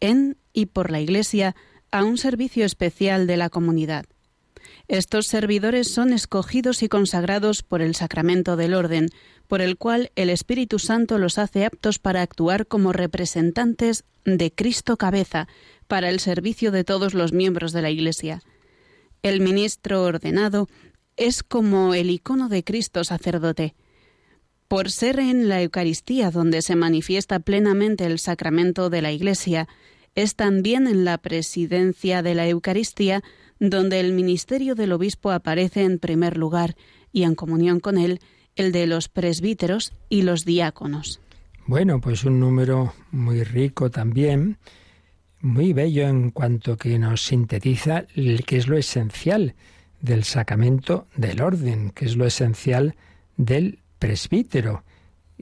en y por la Iglesia a un servicio especial de la comunidad. Estos servidores son escogidos y consagrados por el sacramento del orden, por el cual el Espíritu Santo los hace aptos para actuar como representantes de Cristo cabeza para el servicio de todos los miembros de la Iglesia. El ministro ordenado es como el icono de Cristo sacerdote. Por ser en la Eucaristía donde se manifiesta plenamente el sacramento de la Iglesia, es también en la presidencia de la Eucaristía donde el ministerio del obispo aparece en primer lugar y en comunión con él el de los presbíteros y los diáconos. Bueno, pues un número muy rico también, muy bello en cuanto que nos sintetiza qué es lo esencial del sacramento del orden, que es lo esencial del presbítero.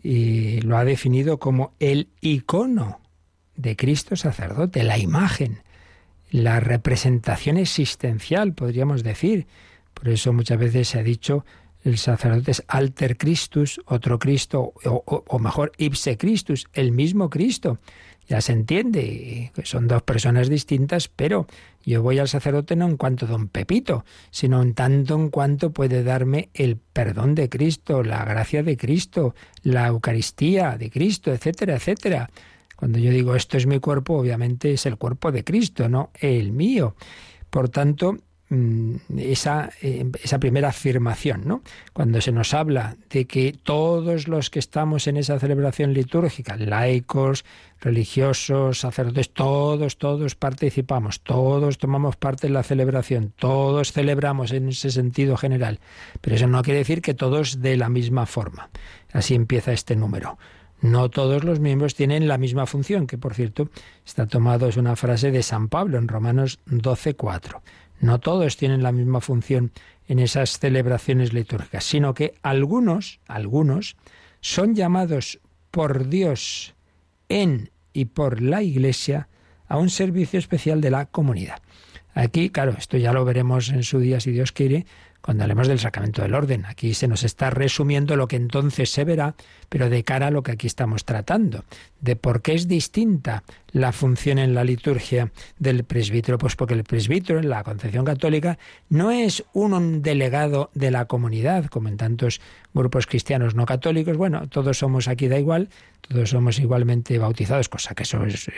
Y lo ha definido como el icono de Cristo sacerdote, la imagen la representación existencial, podríamos decir. Por eso muchas veces se ha dicho el sacerdote es alter Christus, otro Cristo, o, mejor, ipse Christus, el mismo Cristo. Ya se entiende que son dos personas distintas, pero yo voy al sacerdote no en cuanto don Pepito, sino en tanto en cuanto puede darme el perdón de Cristo, la gracia de Cristo, la Eucaristía de Cristo, etcétera, etcétera. Cuando yo digo esto es mi cuerpo, obviamente es el cuerpo de Cristo, no el mío. Por tanto, mm, esa, eh, esa, primera afirmación, ¿no? Cuando se nos habla de que todos los que estamos en esa celebración litúrgica, laicos, religiosos, sacerdotes, todos, todos participamos, todos tomamos parte en la celebración, todos celebramos en ese sentido general, pero eso no quiere decir que todos de la misma forma. Así empieza este número. No todos los miembros tienen la misma función, que por cierto está tomado, es una frase de San Pablo en Romanos 12.4. No todos tienen la misma función en esas celebraciones litúrgicas, sino que algunos, algunos, son llamados por Dios en y por la Iglesia a un servicio especial de la comunidad. Aquí, claro, esto ya lo veremos en su día si Dios quiere, cuando hablemos del sacramento del orden. Aquí se nos está resumiendo lo que entonces se verá, pero de cara a lo que aquí estamos tratando, de por qué es distinta la función en la liturgia del presbítero. Pues porque el presbítero en la concepción católica no es un delegado de la comunidad, como en tantos grupos cristianos no católicos. Bueno, todos somos aquí da igual, todos somos igualmente bautizados, cosa que eso es,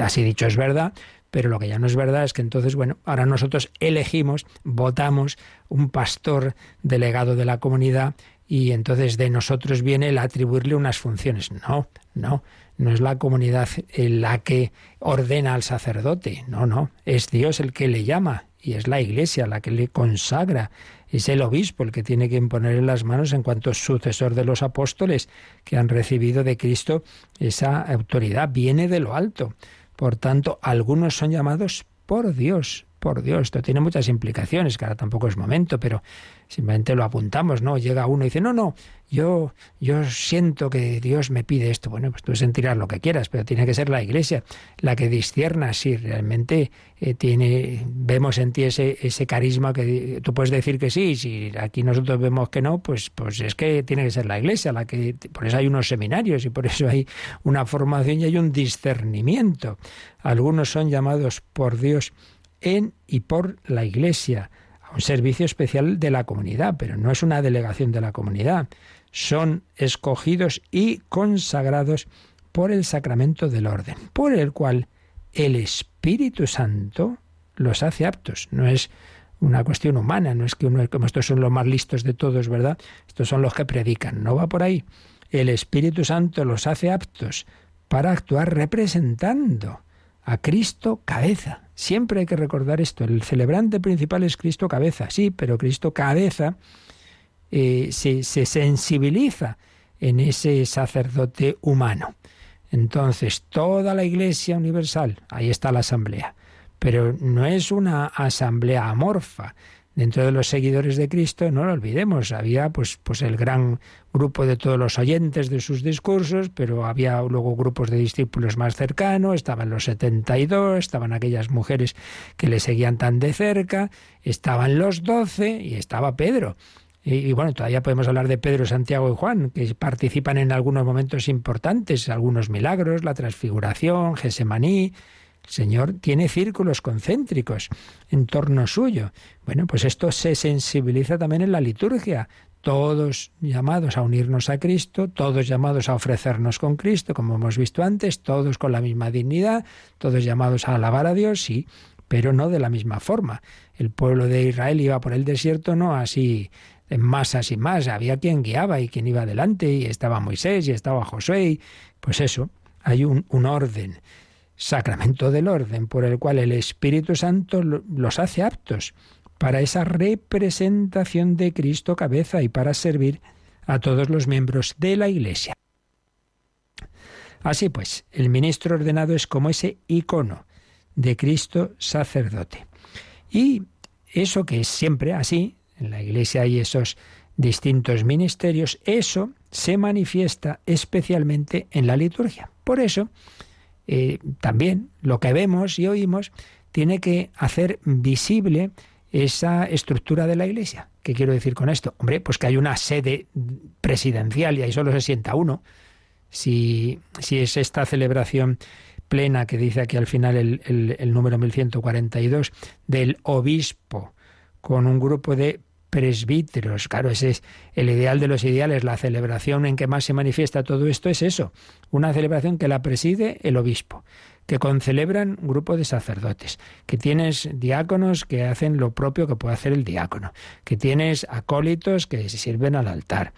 así dicho es verdad, pero lo que ya no es verdad es que entonces, bueno, ahora nosotros elegimos, votamos un pastor delegado de la comunidad y entonces de nosotros viene el atribuirle unas funciones. No, no, no es la comunidad la que ordena al sacerdote, no, no, es Dios el que le llama y es la iglesia la que le consagra. Es el obispo el que tiene que imponer en las manos en cuanto sucesor de los apóstoles que han recibido de Cristo esa autoridad. Viene de lo alto. Por tanto, algunos son llamados por Dios, por Dios. Esto tiene muchas implicaciones, que ahora tampoco es momento, pero simplemente lo apuntamos, ¿no? Llega uno y dice, no, no, yo, yo siento que Dios me pide esto. Bueno, pues tú sentirás lo que quieras, pero tiene que ser la Iglesia la que discierna si realmente eh, tiene, vemos en ti ese, ese carisma que tú puedes decir que sí, si aquí nosotros vemos que no, pues, pues es que tiene que ser la Iglesia la que, por eso hay unos seminarios y por eso hay una formación y hay un discernimiento. Algunos son llamados por Dios en y por la Iglesia a un servicio especial de la comunidad, pero no es una delegación de la comunidad. Son escogidos y consagrados por el sacramento del orden, por el cual el Espíritu Santo los hace aptos. No es una cuestión humana, no es que uno, como estos son los más listos de todos, ¿verdad? Estos son los que predican, no va por ahí. El Espíritu Santo los hace aptos para actuar representando a Cristo cabeza. Siempre hay que recordar esto. El celebrante principal es Cristo cabeza, sí, pero Cristo cabeza eh, se, se sensibiliza en ese sacerdote humano. Entonces, toda la Iglesia Universal, ahí está la asamblea, pero no es una asamblea amorfa. Dentro de los seguidores de Cristo, no lo olvidemos, había pues, pues el gran grupo de todos los oyentes de sus discursos, pero había luego grupos de discípulos más cercanos, estaban los 72, estaban aquellas mujeres que le seguían tan de cerca, estaban los 12 y estaba Pedro. Y, bueno, todavía podemos hablar de Pedro, Santiago y Juan, que participan en algunos momentos importantes, algunos milagros, la transfiguración, Gesemaní, el Señor tiene círculos concéntricos en torno suyo. Bueno, pues esto se sensibiliza también en la liturgia. Todos llamados a unirnos a Cristo, todos llamados a ofrecernos con Cristo, como hemos visto antes, todos con la misma dignidad, todos llamados a alabar a Dios, sí, pero no de la misma forma. El pueblo de Israel iba por el desierto no así en masas y más, había quien guiaba y quien iba adelante, y estaba Moisés y estaba Josué, pues eso, hay un orden sacramento del orden por el cual el Espíritu Santo los hace aptos para esa representación de Cristo cabeza y para servir a todos los miembros de la Iglesia. Así pues, el ministro ordenado es como ese icono de Cristo sacerdote. Y eso que es siempre así, en la Iglesia hay esos distintos ministerios, eso se manifiesta especialmente en la liturgia. Por eso, eh, también lo que vemos y oímos tiene que hacer visible esa estructura de la Iglesia. ¿Qué quiero decir con esto? Hombre, pues que hay una sede presidencial y ahí solo se sienta uno. Si, si es esta celebración plena que dice aquí al final el, el, el número 1142 del obispo con un grupo de presbíteros. Claro, ese es el ideal de los ideales. La celebración en que más se manifiesta todo esto es eso, una celebración que la preside el obispo, que concelebran un grupo de sacerdotes, que tienes diáconos que hacen lo propio que puede hacer el diácono, que tienes acólitos que se sirven al altar,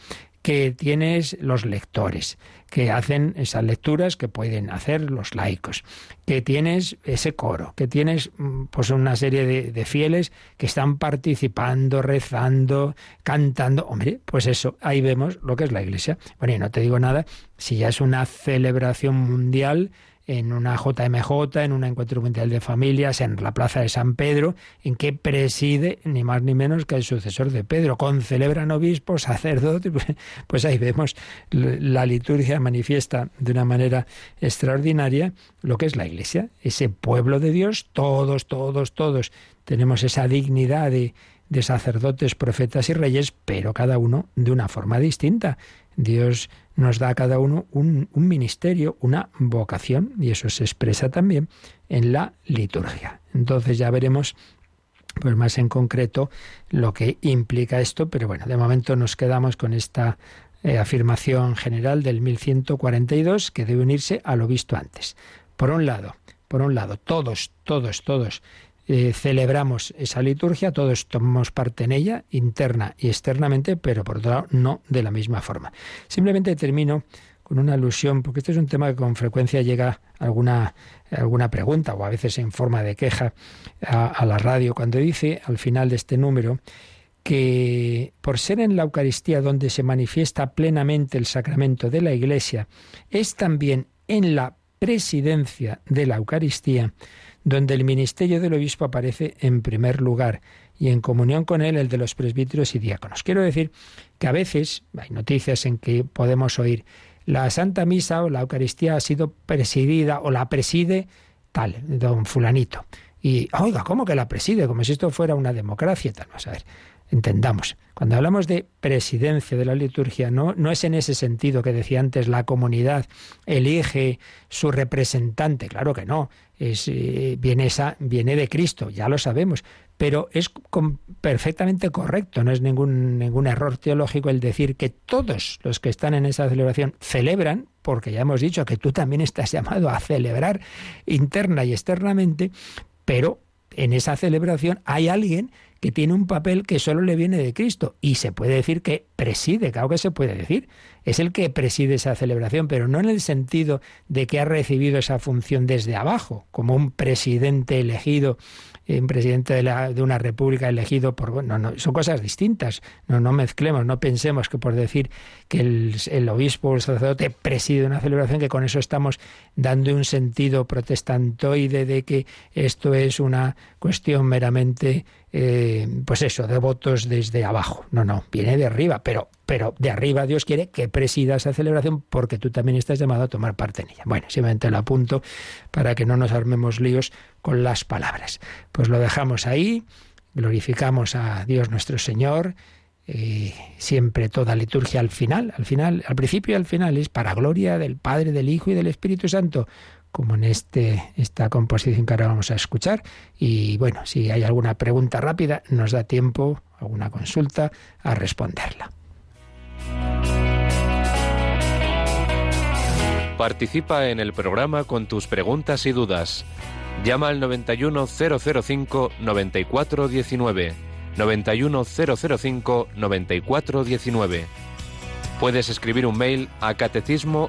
que tienes los lectores, que hacen esas lecturas que pueden hacer los laicos, que tienes ese coro, que tienes mm, pues una serie de, de, fieles que están participando, rezando, cantando. Hombre, pues eso, ahí vemos lo que es la iglesia. Bueno, y no te digo nada, si ya es una celebración mundial, en una JMJ, en un encuentro mundial de familias, en la plaza de San Pedro, en que preside ni más ni menos que el sucesor de Pedro. Concelebran obispos, sacerdotes, pues, pues ahí vemos la liturgia manifiesta de una manera extraordinaria lo que es la Iglesia, ese pueblo de Dios, todos, todos, todos tenemos esa dignidad de, de sacerdotes, profetas y reyes, pero cada uno de una forma distinta. Dios nos da a cada uno un, ministerio, una vocación, y eso se expresa también en la liturgia. Entonces ya veremos pues más en concreto lo que implica esto, pero bueno, de momento nos quedamos con esta eh, afirmación general del 1142 que debe unirse a lo visto antes. Por un lado, por un lado, todos, todos, todos eh, celebramos esa liturgia, todos tomamos parte en ella, interna y externamente, pero por otro lado no de la misma forma. Simplemente termino con una alusión, porque este es un tema que con frecuencia llega alguna, alguna pregunta o a veces en forma de queja a, a la radio, cuando dice al final de este número que por ser en la Eucaristía donde se manifiesta plenamente el sacramento de la Iglesia, es también en la presidencia de la Eucaristía donde el ministerio del obispo aparece en primer lugar y en comunión con él el de los presbíteros y diáconos. Quiero decir que a veces hay noticias en que podemos oír la Santa Misa o la Eucaristía ha sido presidida o la preside tal, don fulanito. Y, oiga, ¿cómo que la preside? Como si esto fuera una democracia. Tal. Vamos a ver, entendamos. Cuando hablamos de presidencia de la liturgia, no, no es en ese sentido que decía antes la comunidad elige su representante, claro que no, es, eh, viene, esa, viene de Cristo, ya lo sabemos, pero es perfectamente correcto, no es ningún, ningún error teológico el decir que todos los que están en esa celebración celebran, porque ya hemos dicho que tú también estás llamado a celebrar interna y externamente, pero en esa celebración hay alguien que tiene un papel que solo le viene de Cristo. Y se puede decir que preside, claro que se puede decir, es el que preside esa celebración, pero no en el sentido de que ha recibido esa función desde abajo, como un presidente elegido un presidente de, la, de, una república elegido por... Bueno, no, son cosas distintas. No, no mezclemos, no pensemos que por decir que el, el obispo o el sacerdote preside una celebración, que con eso estamos dando un sentido protestantoide de que esto es una cuestión meramente eh, pues eso, de votos desde abajo. No, no, viene de arriba, pero, pero de arriba Dios quiere que presida esa celebración porque tú también estás llamado a tomar parte en ella. Bueno, simplemente lo apunto para que no nos armemos líos con las palabras. Pues lo dejamos ahí, glorificamos a Dios nuestro Señor. Eh, siempre toda liturgia al final, al final, al principio y al final es para gloria del Padre, del Hijo y del Espíritu Santo como en este, esta composición que ahora vamos a escuchar. Y bueno, si hay alguna pregunta rápida, nos da tiempo, alguna consulta, a responderla. Participa en el programa con tus preguntas y dudas. Llama al 91005 9419. 91005 9419. Puedes escribir un mail a catecismo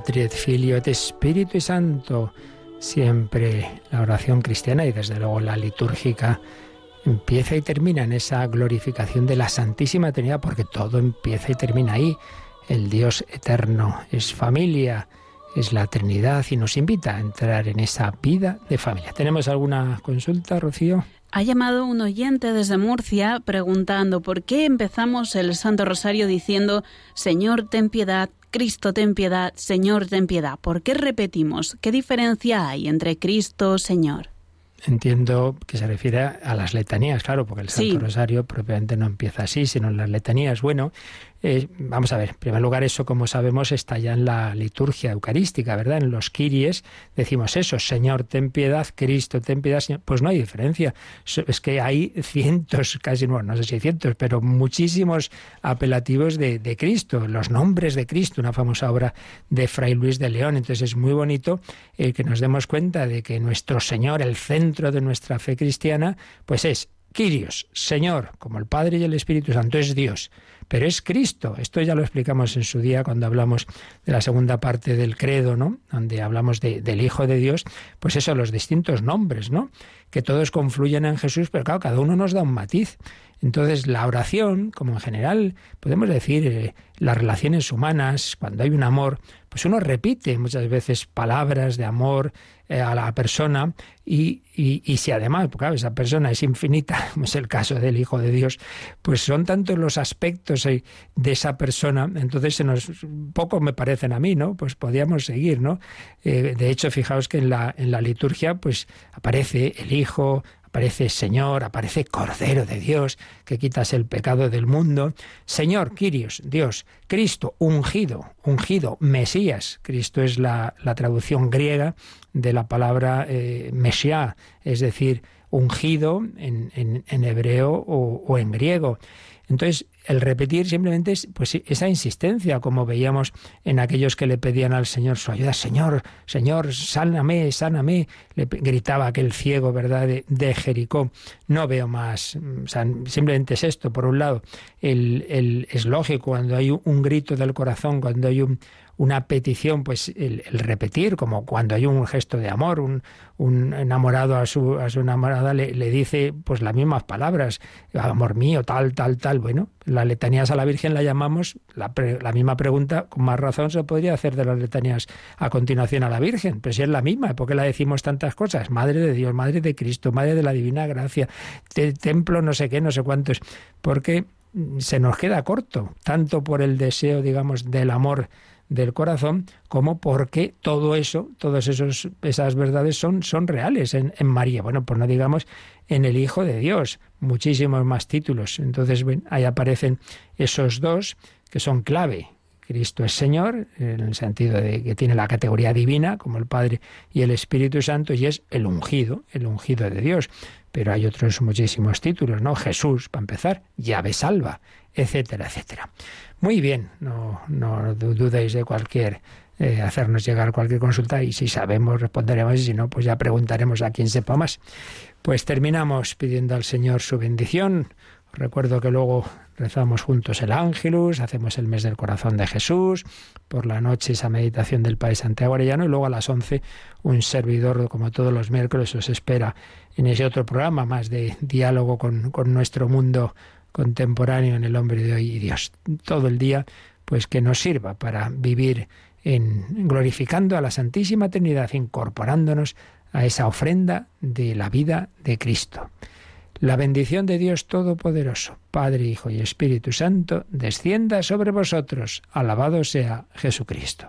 Patri et Filio et Espíritu Santo. Siempre la oración cristiana y desde luego la litúrgica empieza y termina en esa glorificación de la Santísima Trinidad, porque todo empieza y termina ahí. El Dios eterno es familia, es la Trinidad y nos invita a entrar en esa vida de familia. ¿Tenemos alguna consulta, Rocío? Ha llamado un oyente desde Murcia preguntando por qué empezamos el Santo Rosario diciendo Señor, ten piedad, Cristo, ten piedad, Señor, ten piedad. ¿Por qué repetimos? ¿Qué diferencia hay entre Cristo, Señor? Entiendo que se refiere a las letanías, claro, porque el Santo Rosario propiamente no empieza así, sino en las letanías. Bueno, eh, vamos a ver, en primer lugar, eso, como sabemos, está ya en la liturgia eucarística, ¿verdad? En los kiries decimos eso, Señor, ten piedad, Cristo, ten piedad, Señor. Pues no hay diferencia. Es que hay cientos, casi no, no sé si cientos, pero muchísimos apelativos de, de Cristo, los nombres de Cristo, una famosa obra de Fray Luis de León. Entonces es muy bonito eh, que nos demos cuenta de que nuestro Señor, el centro de nuestra fe cristiana, pues es Kyrios, Señor, como el Padre y el Espíritu Santo, es Dios pero es Cristo. Esto ya lo explicamos en su día cuando hablamos de la segunda parte del credo, ¿no? Donde hablamos del Hijo de Dios, pues eso, los distintos nombres, ¿no? Que todos confluyen en Jesús, pero claro, cada uno nos da un matiz. Entonces, la oración, como en general, podemos decir, eh, las relaciones humanas, cuando hay un amor, pues uno repite muchas veces palabras de amor a la persona y, y, si además, porque claro, esa persona es infinita, como es el caso del Hijo de Dios, pues son tantos los aspectos eh, de esa persona, entonces se nos, poco me parecen a mí, ¿no? Pues podíamos seguir, ¿no? de hecho, fijaos que en la, en la liturgia, pues aparece el Hijo, aparece Señor, aparece Cordero de Dios, que quitas el pecado del mundo. Señor, Quirios, Dios, Cristo, ungido, ungido, Mesías. Cristo es la, traducción griega de la palabra eh, es decir, ungido en, en, hebreo o, o en griego. Entonces, el repetir simplemente es pues, esa insistencia, como veíamos en aquellos que le pedían al Señor su ayuda. Señor, Señor, sáname, sáname, le gritaba aquel ciego, ¿verdad?, de, Jericó. No veo más. simplemente es esto, por un lado. El, es lógico cuando hay un grito del corazón, cuando hay un, una petición, pues el, repetir, como cuando hay un gesto de amor, un, un enamorado a su, a su enamorada le, dice pues las mismas palabras, amor mío, tal, tal, tal. Bueno, las letanías a la Virgen la llamamos, la, la, misma pregunta, con más razón se podría hacer de las letanías a continuación a la Virgen, pero si es la misma, ¿por qué la decimos tantas cosas? Madre de Dios, Madre de Cristo, Madre de la Divina Gracia, templo no sé qué, no sé cuántos, porque se nos queda corto, tanto por el deseo, digamos, del amor del corazón, como porque todo eso, todas esas verdades son, son reales en, María. Bueno, pues no digamos en el Hijo de Dios, muchísimos más títulos. Entonces, ahí aparecen esos dos que son clave. Cristo es Señor, en el sentido de que tiene la categoría divina, como el Padre y el Espíritu Santo, y es el ungido, el ungido de Dios. Pero hay otros muchísimos títulos, ¿no? Jesús, para empezar, llave salva, etcétera, etcétera. Muy bien, no, no dudéis de cualquier eh, hacernos llegar cualquier consulta y si sabemos responderemos y si no, pues ya preguntaremos a quien sepa más. Pues terminamos pidiendo al Señor su bendición. Recuerdo que luego rezamos juntos el Ángelus, hacemos el mes del corazón de Jesús, por la noche esa meditación del Padre Santiago Arellano y luego a las once un servidor, como todos los miércoles, os espera en ese otro programa más de diálogo con, con nuestro mundo contemporáneo en el hombre de hoy y Dios. Todo el día, pues que nos sirva para vivir en glorificando a la Santísima Trinidad, incorporándonos a esa ofrenda de la vida de Cristo. La bendición de Dios Todopoderoso, Padre, Hijo y Espíritu Santo, descienda sobre vosotros. Alabado sea Jesucristo.